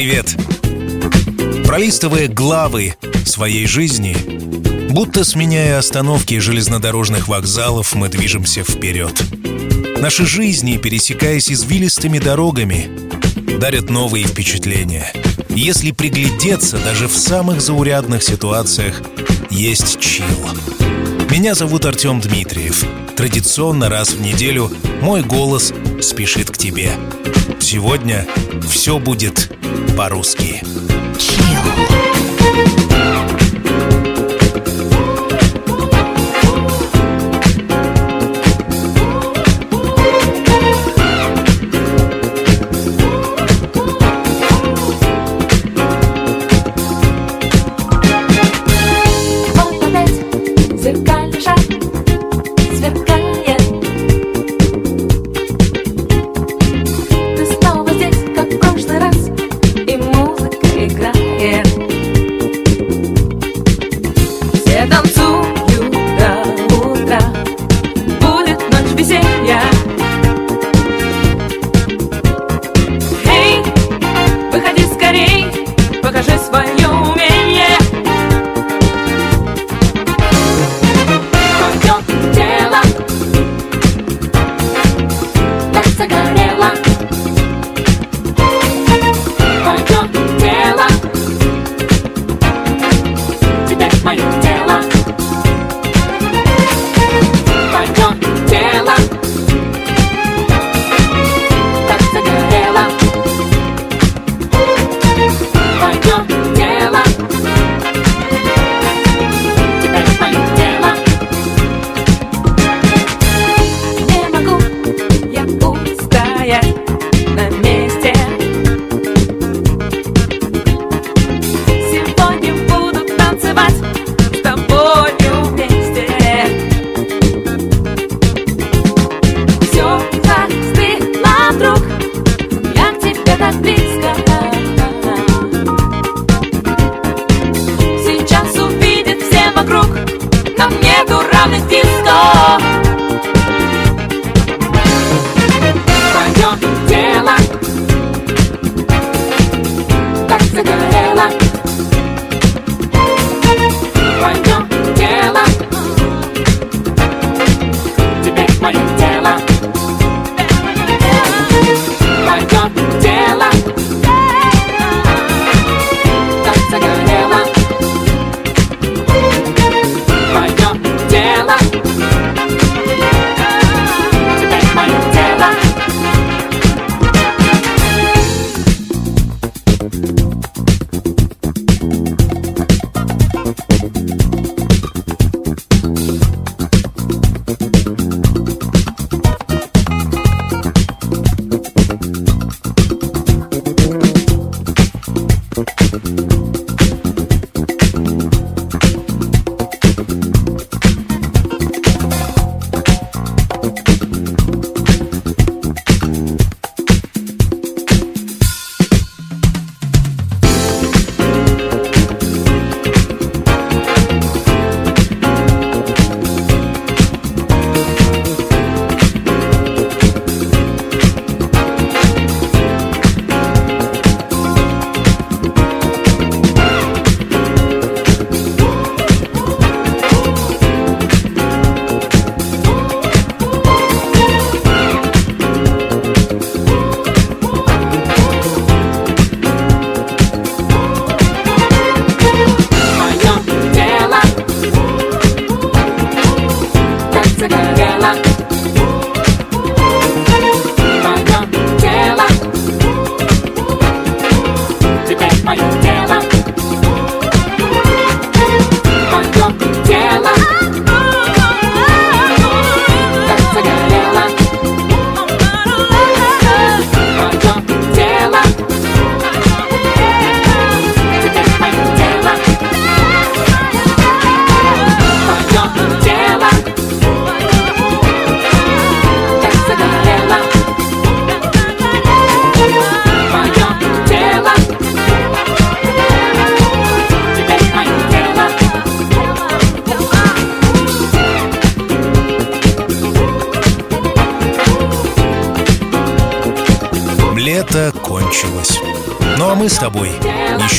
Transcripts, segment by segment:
привет! Пролистывая главы своей жизни, будто сменяя остановки железнодорожных вокзалов, мы движемся вперед. Наши жизни, пересекаясь извилистыми дорогами, дарят новые впечатления. Если приглядеться, даже в самых заурядных ситуациях есть чил. Меня зовут Артем Дмитриев. Традиционно раз в неделю мой голос спешит к тебе. Сегодня все будет по-русски.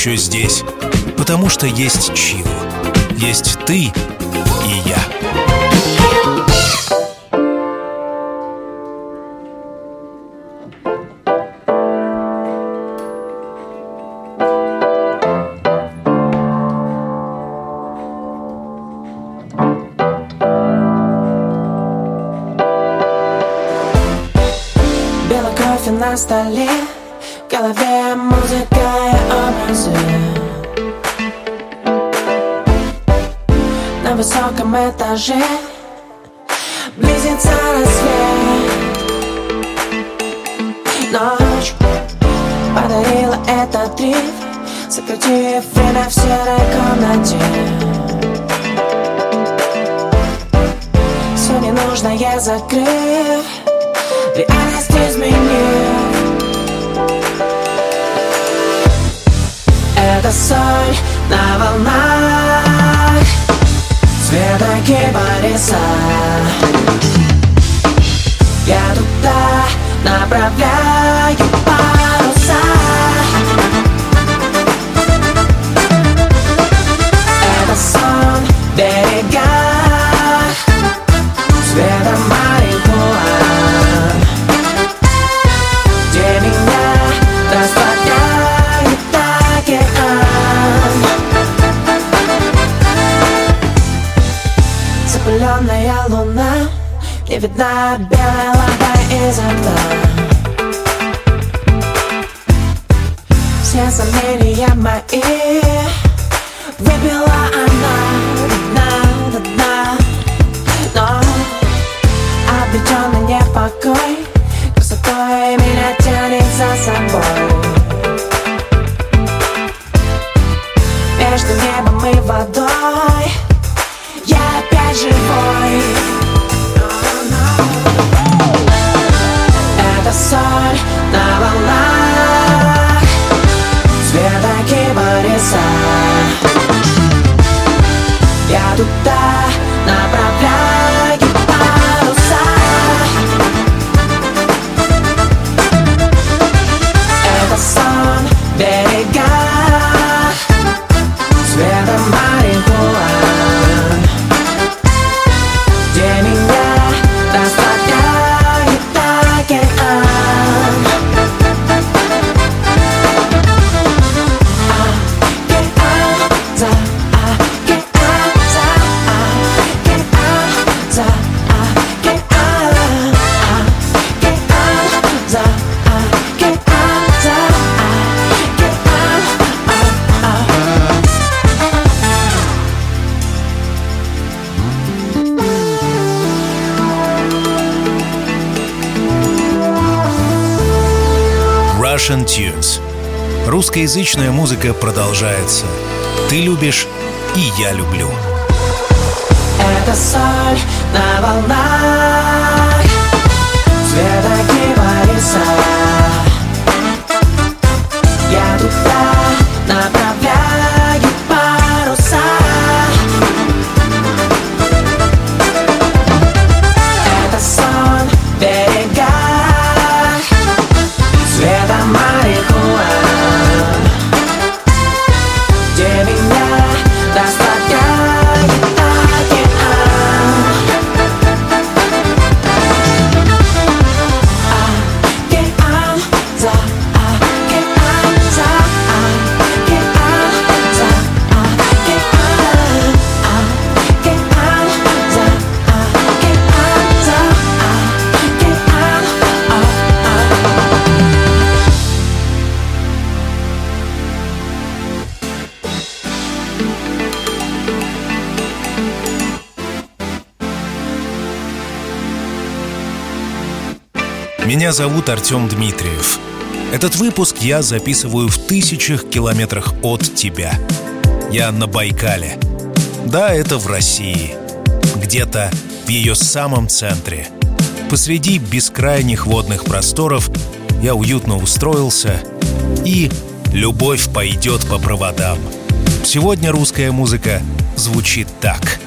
Еще здесь, потому что есть чил. Есть ты и я. на столе этаже Близится рассвет Ночь подарила этот риф Сократив время в серой комнате. Все ненужное закрыв Реальность изменив. Это соль на волнах Цвета кипариса Я туда направляю Не видна белая лампа из окна Все сомнения Русскоязычная музыка продолжается. Ты любишь, и я люблю. Это соль на волнах Цвета кипариса Я туда направляю Зовут Артем Дмитриев. Этот выпуск я записываю в тысячах километрах от тебя. Я на Байкале. Да, это в России. Где-то в ее самом центре. Посреди бескрайних водных просторов я уютно устроился и любовь пойдет по проводам. Сегодня русская музыка звучит так.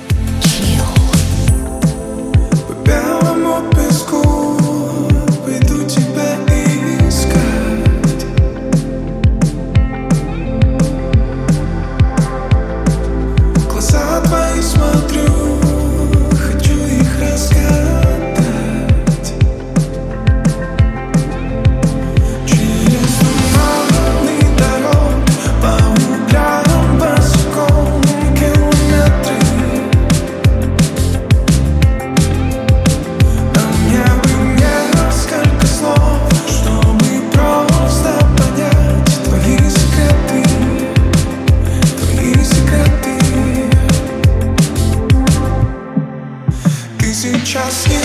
skin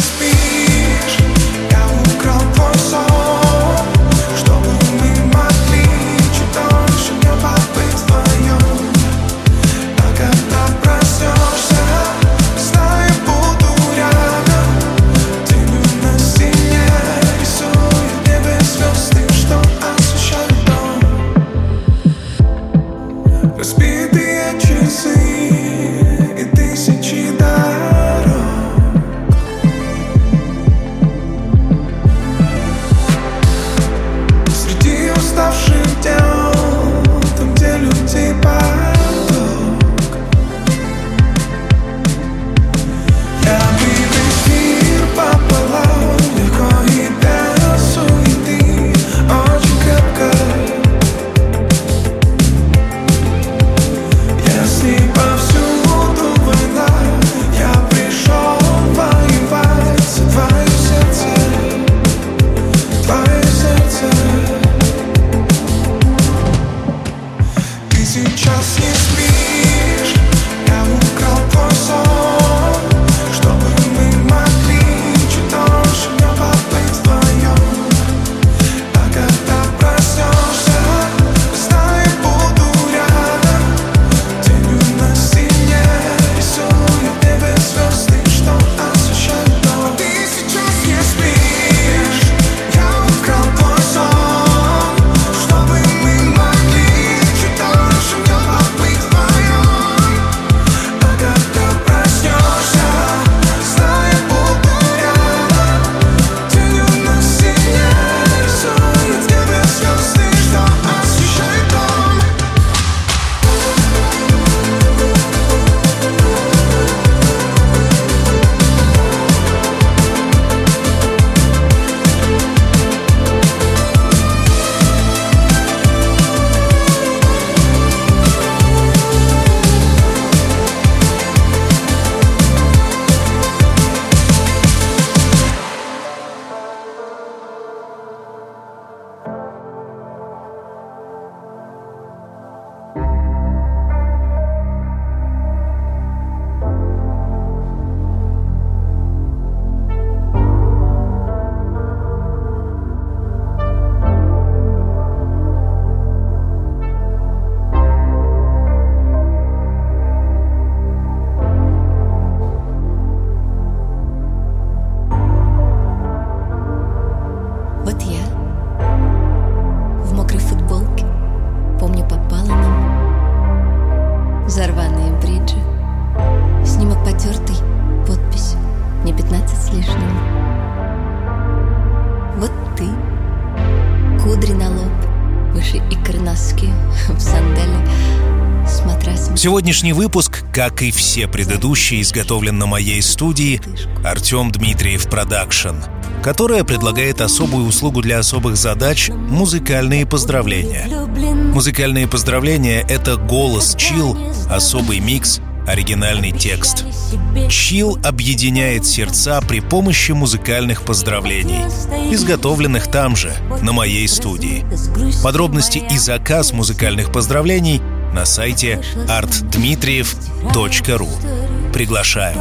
Сегодняшний выпуск, как и все предыдущие, изготовлен на моей студии Артем Дмитриев Production, которая предлагает особую услугу для особых задач — музыкальные поздравления. Музыкальные поздравления — это голос, Chill, особый микс, оригинальный текст. Chill объединяет сердца при помощи музыкальных поздравлений, изготовленных там же, на моей студии. Подробности и заказ музыкальных поздравлений на сайте artdmitriev.ru. Приглашаю.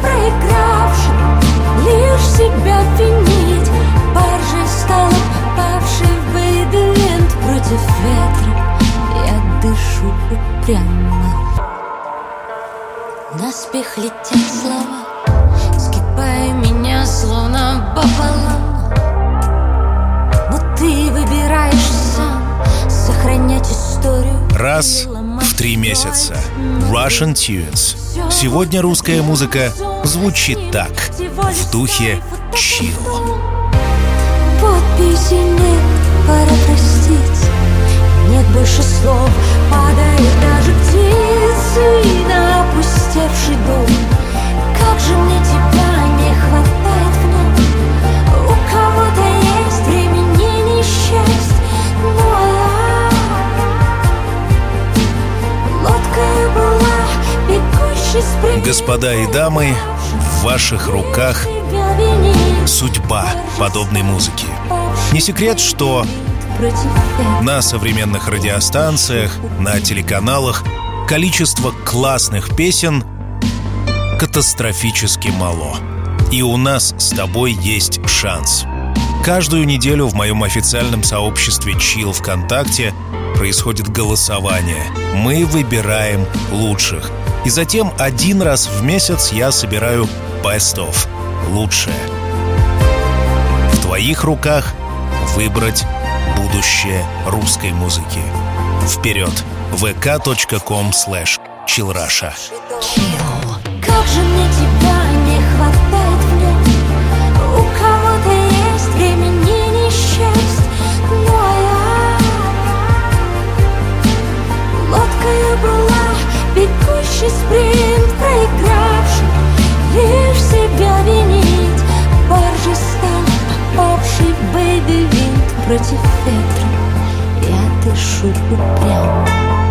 Проигравший Лишь себя винить Баржей стала Против ветра я дышу упрямо Наспех летят слова Скипая меня словно пополам Но ты выбираешь сам Сохранять историю Раз в три месяца. Russian Tunes. Сегодня русская музыка звучит так, в духе чил. Подписи нет, пора простить Нет больше слов. Падает даже птицы и на опустевший дом. Как же мне тебя не хватает вновь? У кого-то есть времени несчастье Ну а лодкой была бегущей спрыгнет Господа и дамы, в ваших руках судьба подобной музыки. Не секрет, что на современных радиостанциях, на телеканалах количество классных песен катастрофически мало. И у нас с тобой есть шанс. Каждую неделю в моем официальном сообществе Chill ВКонтакте происходит голосование. Мы выбираем лучших. И затем один раз в месяц я собираю Best of – лучшее. В твоих руках выбрать будущее русской музыки. Вперед! vk.com slash chillrasha. Как же мне тебя не хватает в? У кого-то есть времени не счесть, но я лодкою была бегущий спринт, проигравший лишь против ветра. Я дышу упрямо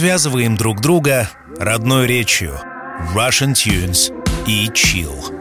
связываем друг друга родной речью Russian Tunes и Chill.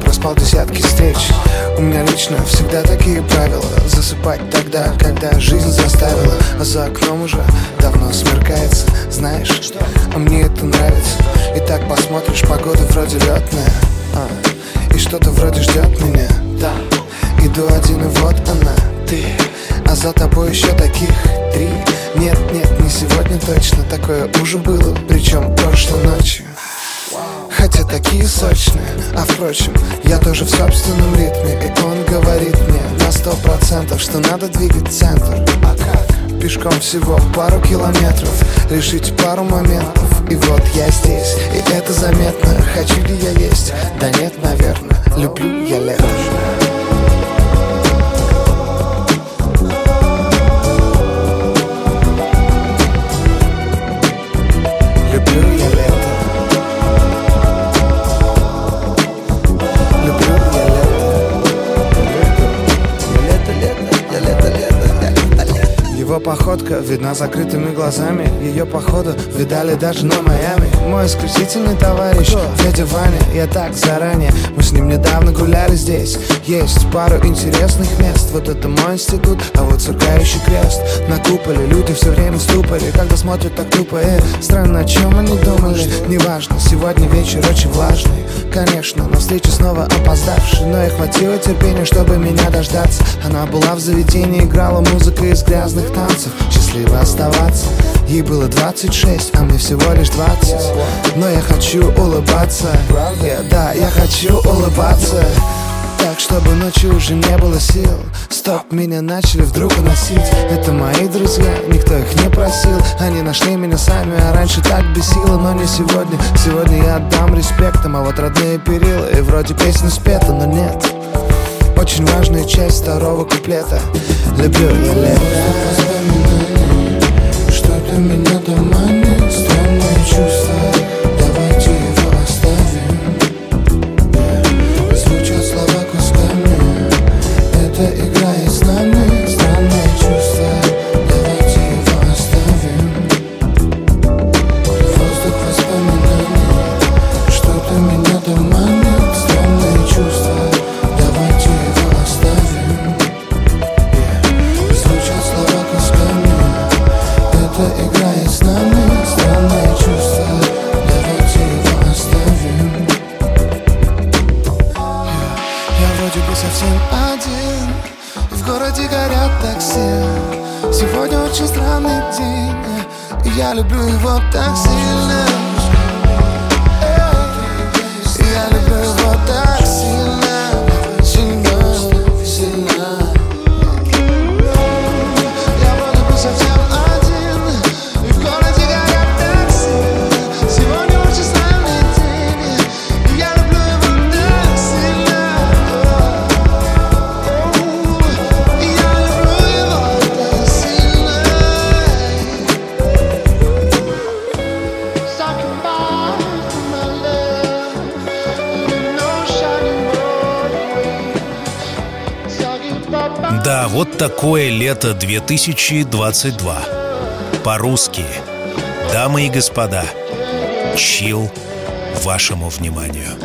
Проспал десятки встреч. У меня лично всегда такие правила. Засыпать тогда, когда жизнь заставила. А за окном уже давно смеркается Знаешь, а мне это нравится. И так посмотришь, погода вроде летная а, И что-то вроде ждет меня. Да, иду один и вот она, ты. А за тобой еще таких три. Нет, нет, не сегодня точно. Такое уже было, причем прошлой ночью Хотя такие сочные. А впрочем, я тоже в собственном ритме И он говорит мне на сто процентов Что надо двигать центр. А как? Пешком всего пару километров Решить пару моментов. И вот я здесь, и это заметно. Хочу ли я есть? Да нет, наверное Люблю я лето походка видна закрытыми глазами. Ее походу видали даже на Майами. Мой исключительный товарищ, дядя Ваня Я так заранее, мы с ним недавно гуляли здесь. Есть пару интересных мест. Вот это мой институт, а вот сверкающий крест. На куполе люди все время в ступоре Когда смотрят так тупо, э, странно, о чем они думали. Неважно, сегодня вечер очень влажный. Конечно, на встречу снова опоздавший. Но и хватило терпения, чтобы меня дождаться. Она была в заведении, играла музыка из грязных танцев Счастливо оставаться. Ей было 26, а мне всего лишь 20 Но я хочу улыбаться. Я- Да, я хочу улыбаться. Так, чтобы ночью уже не было сил. Стоп, меня начали вдруг уносить. Это мои друзья, никто их не просил. Они нашли меня сами, а раньше так бесило Но не сегодня, сегодня я отдам респектом А вот родные перила, и вроде песня спета, но нет Очень важная часть второго куплета. Люблю я лето Что-то меня доманит, странное чувство Давайте его оставим. Звучат слова кусками. Это играет с нами люблю такое лето 2022. По-русски. Дамы и господа, чил вашему вниманию.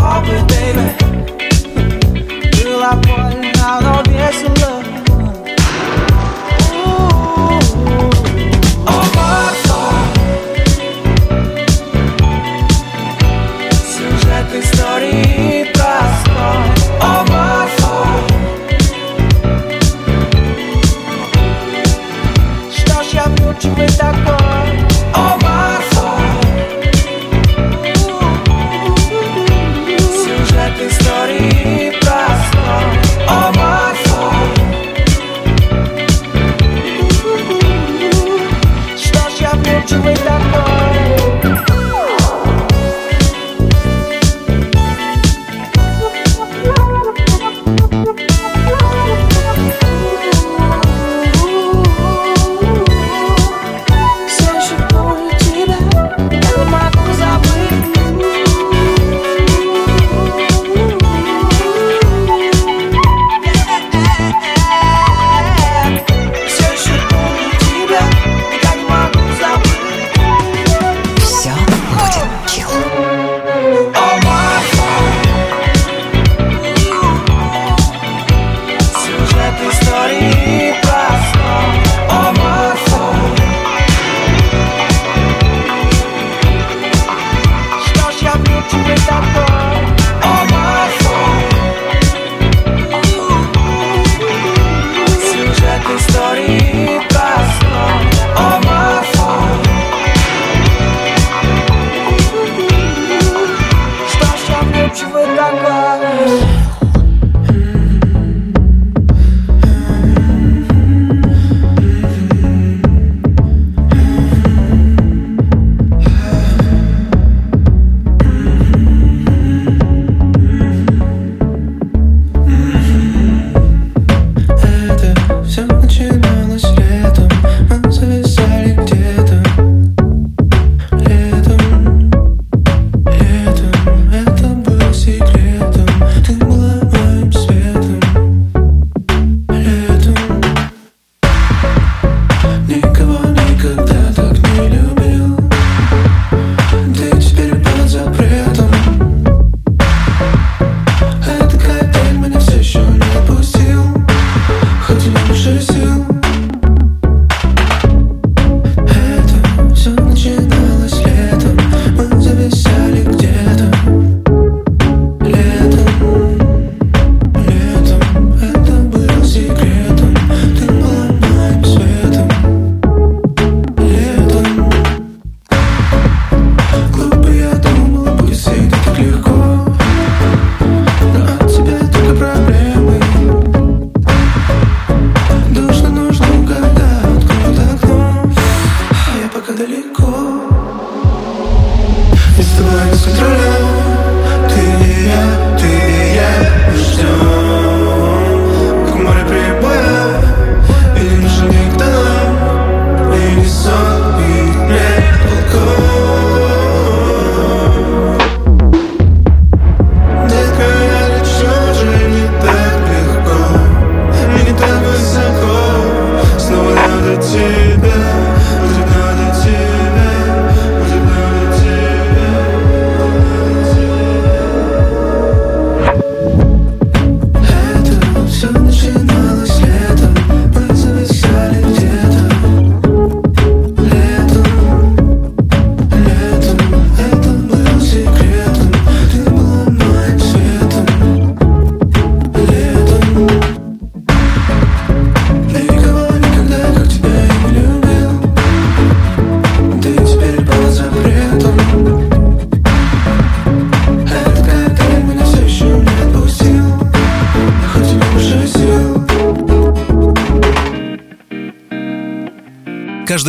heart, baby. Till I point out all this love.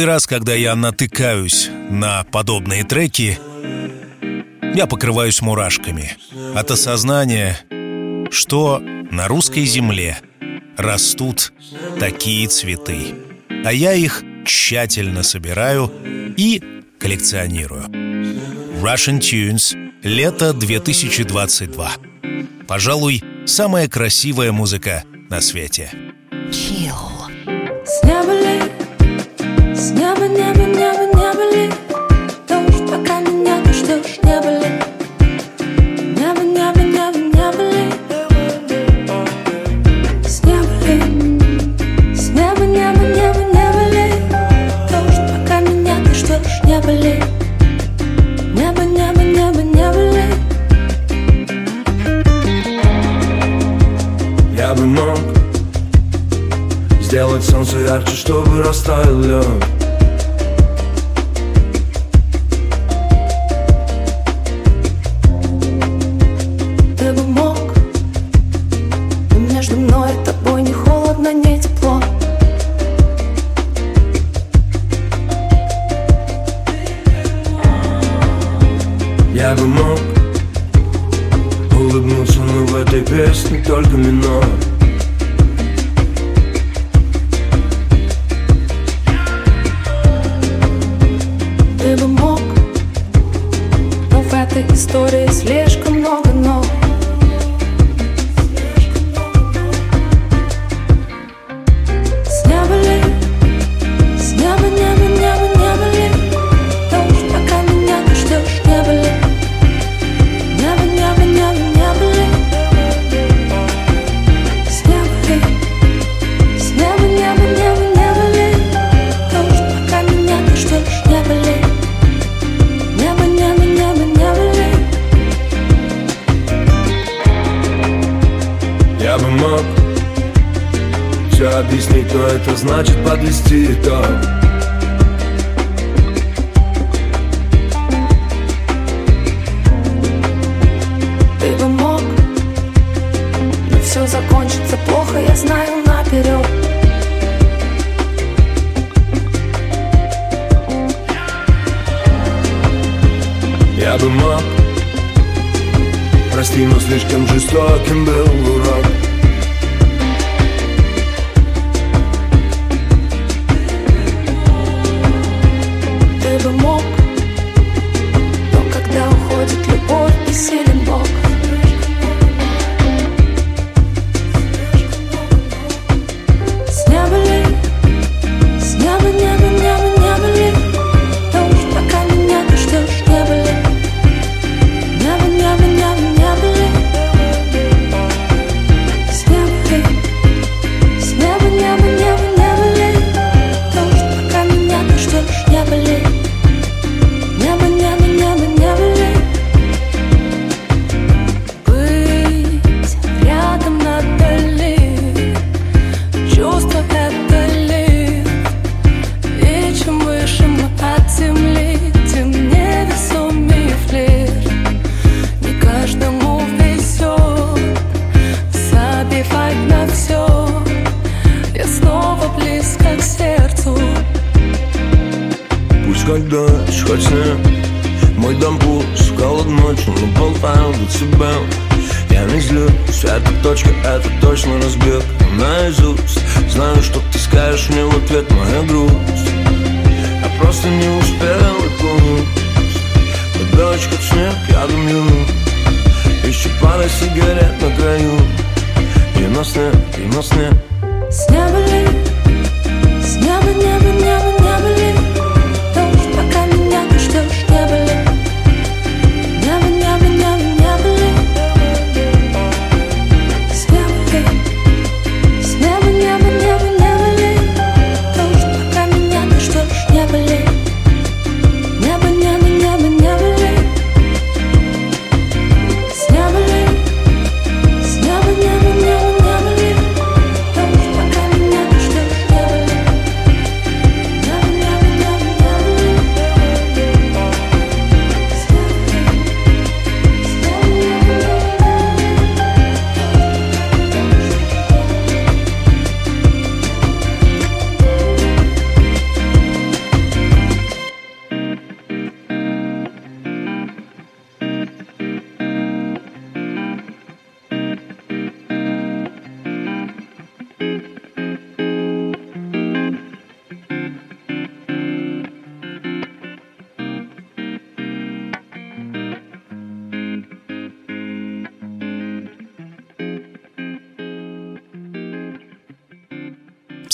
Каждый раз, когда я натыкаюсь на подобные треки, я покрываюсь мурашками от осознания, что на русской земле растут такие цветы, а я их тщательно собираю и коллекционирую. Russian Tunes, лето 2022. Пожалуй, самая красивая музыка на свете. Chill.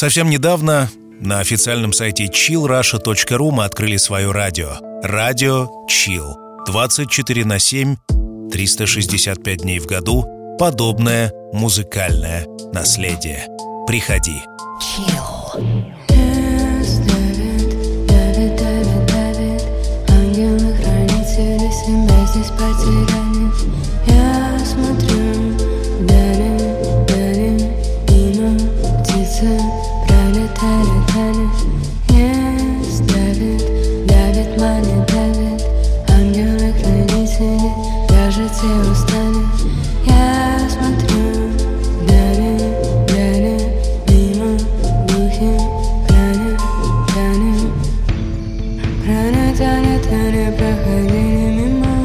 Совсем недавно на официальном сайте chillrusha.ru мы открыли свое радио. Радио Chill. 24 на 7, 365 дней в году. Подобное музыкальное наследие. Приходи. Chill. вдали тянет, не сдавит Давит, манит, давит Ангелы-хранители Даже те устали. Я смотрю Дали, дали Мимо глухим Хранит, хранит Хранит, тянет, они проходили мимо.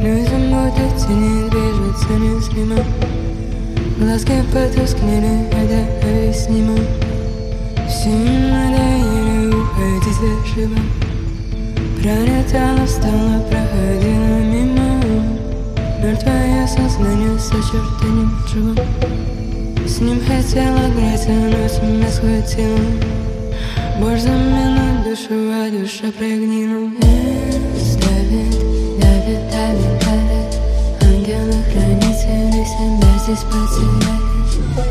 Люди мутят, тени движутся незримо Глазки потускнели, это объяснимо слышно Пролетя стала, проходила мимо. Ноль твое сознание с очертанием чего С ним хотела играть, а но меня схватила. Боже, замена душу, а душа прогнила. Давит, давит, давит, давит Ангелы-хранители себя здесь потеряли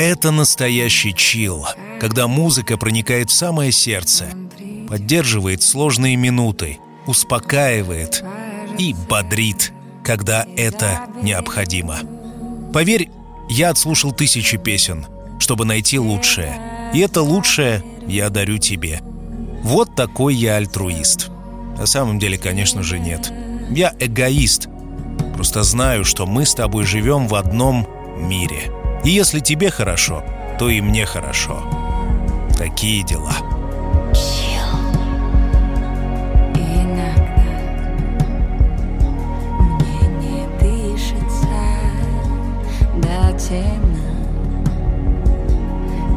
Это настоящий чил, когда музыка проникает в самое сердце, поддерживает сложные минуты, успокаивает и бодрит, когда это необходимо. Поверь, я отслушал тысячи песен, чтобы найти лучшее. И это лучшее я дарю тебе. Вот такой я альтруист. На самом деле, конечно же, нет. Я эгоист. Просто знаю, что мы с тобой живем в одном мире. И если тебе хорошо, то и мне хорошо. Такие дела.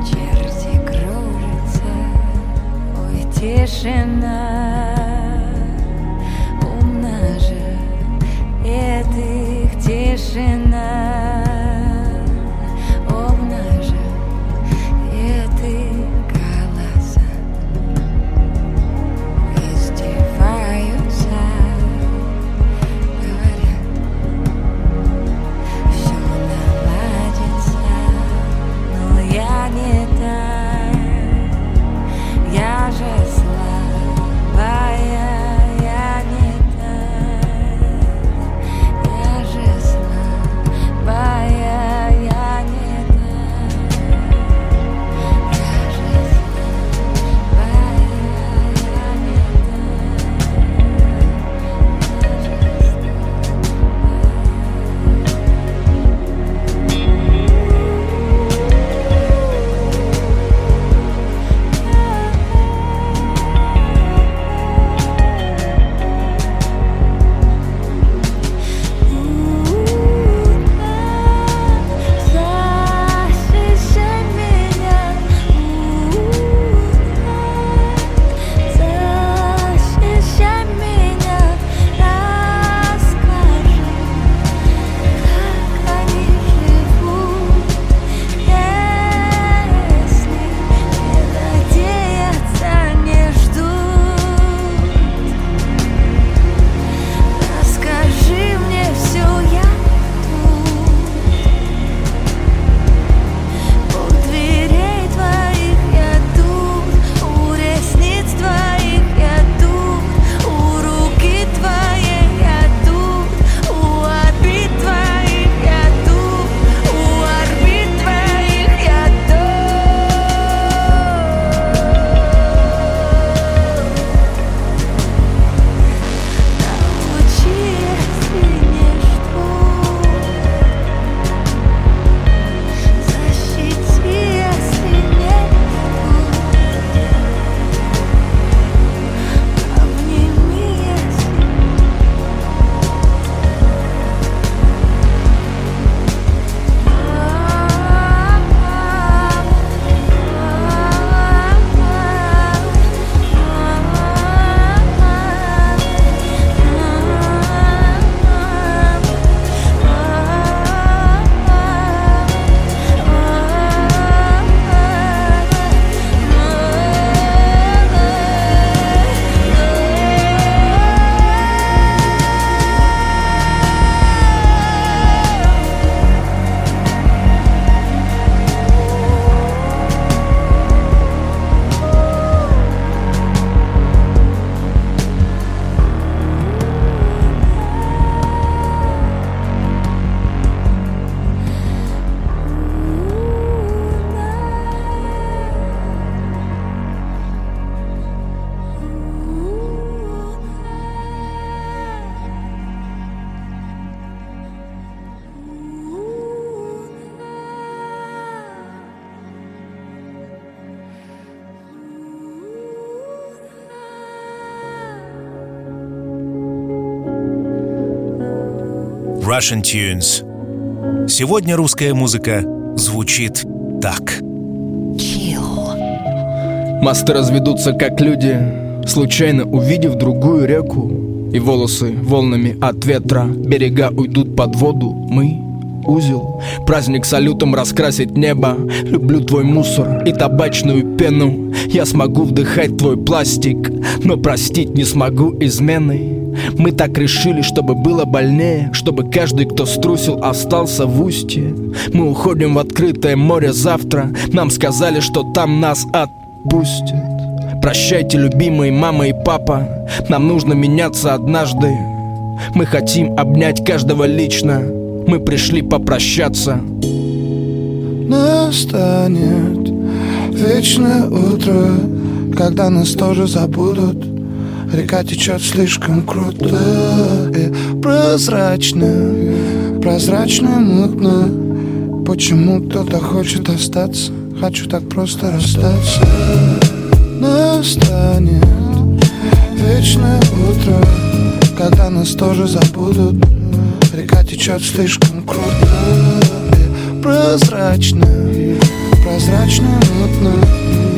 Черти кружатся, ой, тишина. Russian Tunes. Сегодня русская музыка звучит так. Мосты разведутся, как люди, случайно увидев другую реку. И волосы волнами от ветра, берега уйдут под воду. Мы узел, праздник салютом раскрасить небо. Люблю твой мусор и табачную пену. Я смогу вдыхать твой пластик, но простить не смогу измены. Мы так решили, чтобы было больнее Чтобы каждый, кто струсил, остался в устье. Мы уходим в открытое море завтра. Нам сказали, что там нас отпустят. Прощайте, любимые мама и папа. Нам нужно меняться однажды. Мы хотим обнять каждого лично. Мы пришли попрощаться. Настанет вечное утро Когда нас тоже забудут Река течет слишком круто и прозрачно. Прозрачно, мутно. Почему кто-то хочет остаться? Хочу так просто расстаться. Настанет вечное утро Когда нас тоже забудут. Река течет слишком круто и Прозрачно, прозрачно, мутно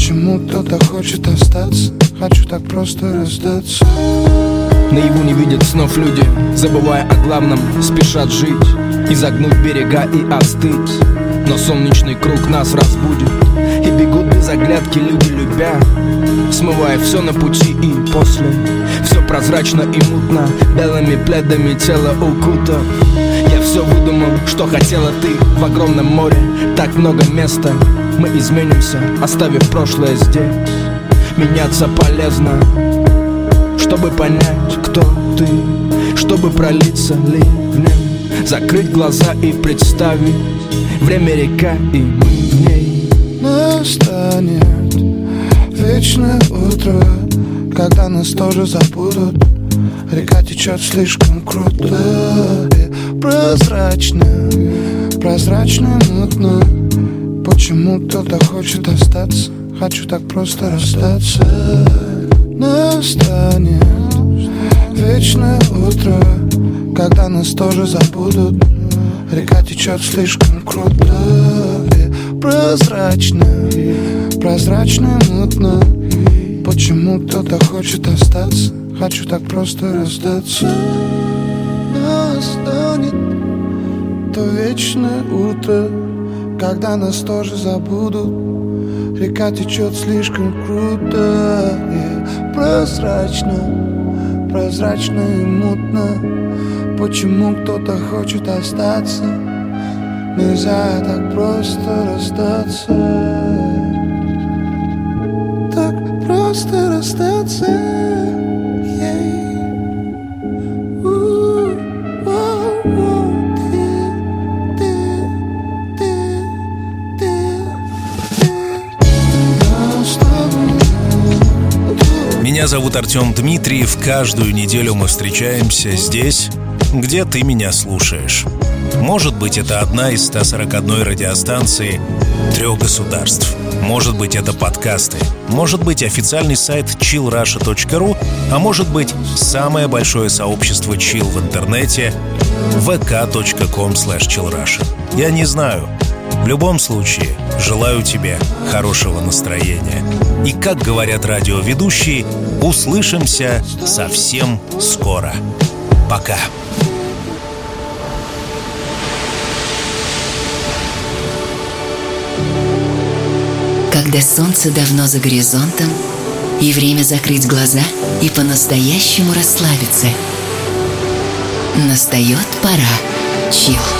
Почему кто-то хочет остаться? Хочу так просто расстаться Наяву не видят снов люди Забывая о главном, спешат жить Изогнуть берега и остыть. Но солнечный круг нас разбудит И бегут без оглядки люди любя Смывая все на пути и после. Все прозрачно и мутно Белыми пледами тело укута Я все выдумал, что хотела ты В огромном море так много места Мы изменимся, оставив прошлое здесь. Меняться полезно Чтобы понять, кто ты Чтобы пролиться ливнем Закрыть глаза и представить Время река и мы в ней. Настанет вечное утро Когда нас тоже забудут. Река течет слишком круто и прозрачно Прозрачно, мутно Почему кто-то хочет остаться. Хочу так просто расстаться. Настанет вечное утро Когда нас тоже забудут. Река течет слишком круто и прозрачно. Прозрачно, мутно. Почему кто-то хочет остаться. Хочу так просто расстаться. Настанет то вечное утро Когда нас тоже забудут. Река течет слишком круто и прозрачно Прозрачно и мутно. Почему кто-то хочет остаться? Нельзя так просто расстаться. Так просто расстаться Меня зовут Артем Дмитриев. Каждую неделю мы встречаемся здесь, где ты меня слушаешь. Может быть, это одна из 141 радиостанции трех государств. Может быть, это подкасты. Может быть, официальный сайт chillrusha.ru, а может быть, самое большое сообщество chill в интернете vk.com chillrusha. Я не знаю. В любом случае, желаю тебе хорошего настроения. И, как говорят радиоведущие, услышимся совсем скоро. Пока. Когда солнце давно за горизонтом, и время закрыть глаза и по-настоящему расслабиться. Настает пора. Чил.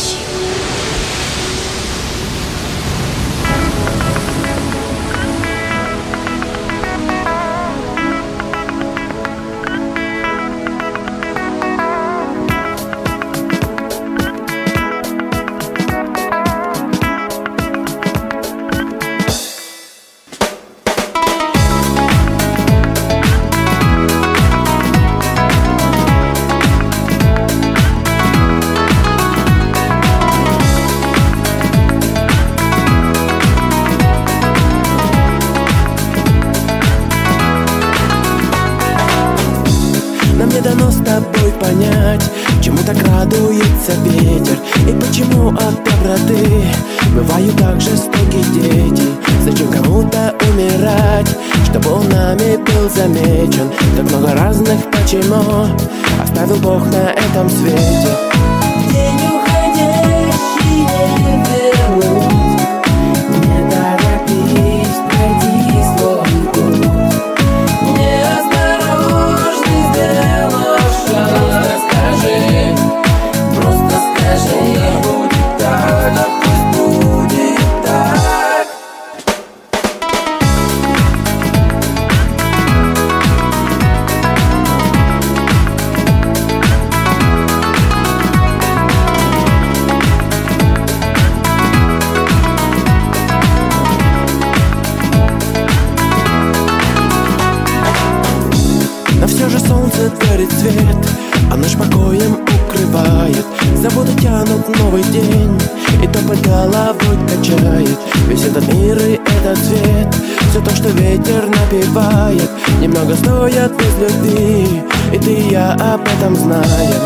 качает Весь этот мир и этот свет. Все то, что ветер напевает. Немного стоят без любви. И ты и я об этом знаем.